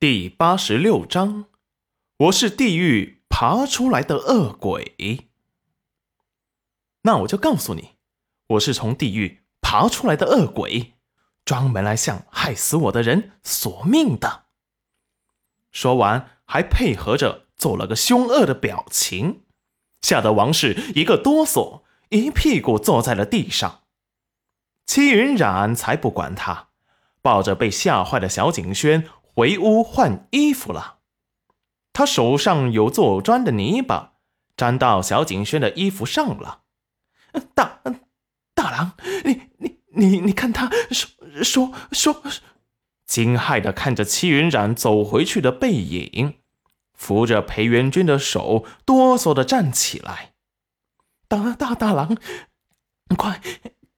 第八十六章，我是地狱爬出来的恶鬼。那我就告诉你，我是从地狱爬出来的恶鬼，专门来向害死我的人索命的。说完，还配合着做了个凶恶的表情，吓得王氏一个哆嗦，一屁股坐在了地上。戚云染才不管他，抱着被吓坏的小景轩。回屋换衣服了，他手上有做砖的泥巴，沾到小景轩的衣服上了。大大郎，你你你你看他说说说，惊骇的看着戚云染走回去的背影，扶着裴元君的手，哆嗦的站起来。大大大郎，快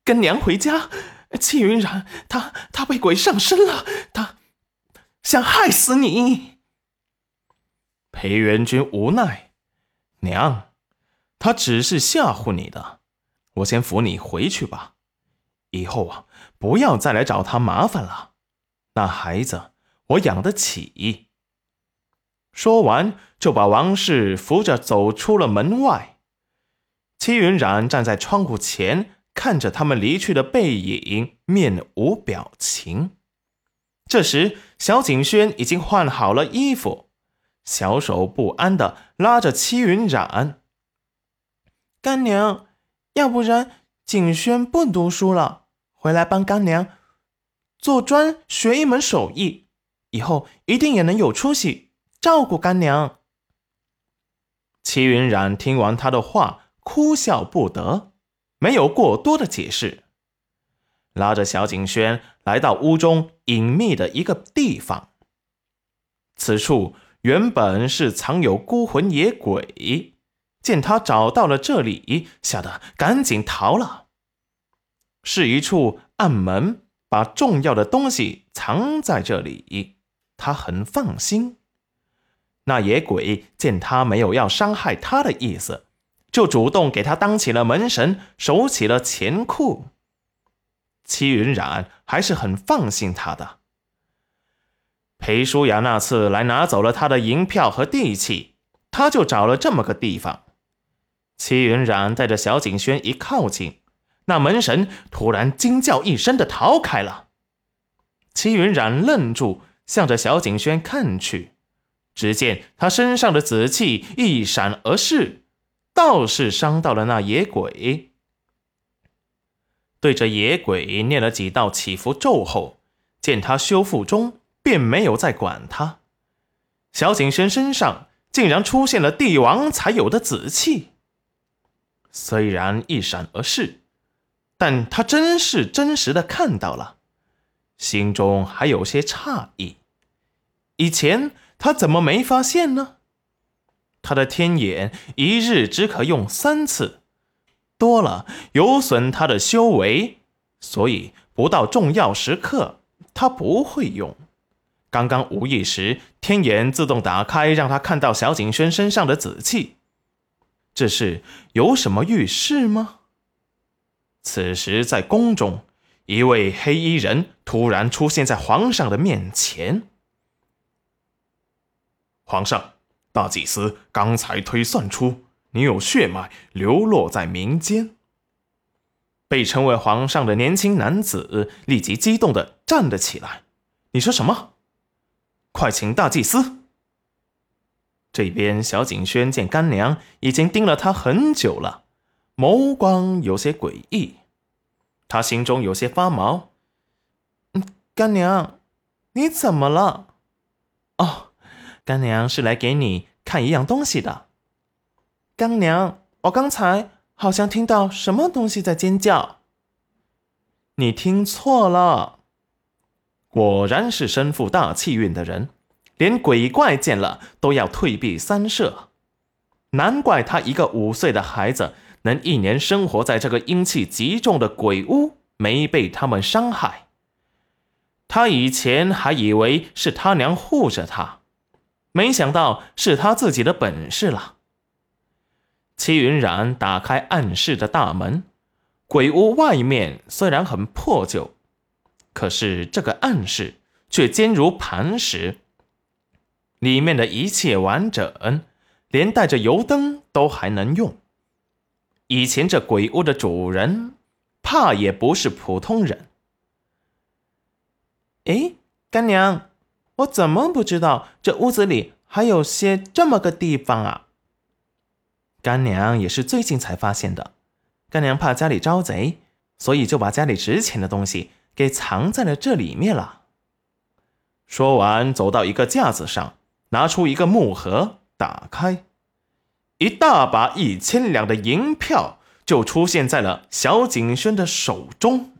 跟娘回家！戚云染他他被鬼上身了，他。想害死你，裴元君无奈，娘，他只是吓唬你的，我先扶你回去吧。以后啊，不要再来找他麻烦了。那孩子我养得起。说完，就把王氏扶着走出了门外。戚云染站在窗户前，看着他们离去的背影，面无表情。这时，小景轩已经换好了衣服，小手不安的拉着戚云染：“干娘，要不然景轩不读书了，回来帮干娘做砖，学一门手艺，以后一定也能有出息，照顾干娘。”戚云染听完他的话，哭笑不得，没有过多的解释。拉着小景轩来到屋中隐秘的一个地方。此处原本是藏有孤魂野鬼，见他找到了这里，吓得赶紧逃了。是一处暗门，把重要的东西藏在这里，他很放心。那野鬼见他没有要伤害他的意思，就主动给他当起了门神，守起了钱库。戚云染还是很放心他的。裴淑雅那次来拿走了他的银票和地契，他就找了这么个地方。戚云染带着小景轩一靠近，那门神突然惊叫一声的逃开了。戚云染愣住，向着小景轩看去，只见他身上的紫气一闪而逝，倒是伤到了那野鬼。对着野鬼念了几道祈福咒后，见他修复中，便没有再管他。小景轩身上竟然出现了帝王才有的紫气，虽然一闪而逝，但他真是真实的看到了，心中还有些诧异。以前他怎么没发现呢？他的天眼一日只可用三次。多了有损他的修为，所以不到重要时刻他不会用。刚刚无意时，天眼自动打开，让他看到小景轩身上的紫气。这是有什么预示吗？此时在宫中，一位黑衣人突然出现在皇上的面前。皇上，大祭司刚才推算出。你有血脉流落在民间。被称为皇上的年轻男子立即激动的站了起来。你说什么？快请大祭司。这边小景轩见干娘已经盯了他很久了，眸光有些诡异，他心中有些发毛。干娘，你怎么了？哦，干娘是来给你看一样东西的。干娘，我刚才好像听到什么东西在尖叫。你听错了，果然是身负大气运的人，连鬼怪见了都要退避三舍。难怪他一个五岁的孩子能一年生活在这个阴气极重的鬼屋，没被他们伤害。他以前还以为是他娘护着他，没想到是他自己的本事了。戚云染打开暗室的大门，鬼屋外面虽然很破旧，可是这个暗室却坚如磐石，里面的一切完整，连带着油灯都还能用。以前这鬼屋的主人，怕也不是普通人。哎，干娘，我怎么不知道这屋子里还有些这么个地方啊？干娘也是最近才发现的。干娘怕家里招贼，所以就把家里值钱的东西给藏在了这里面了。说完，走到一个架子上，拿出一个木盒，打开，一大把一千两的银票就出现在了小景轩的手中。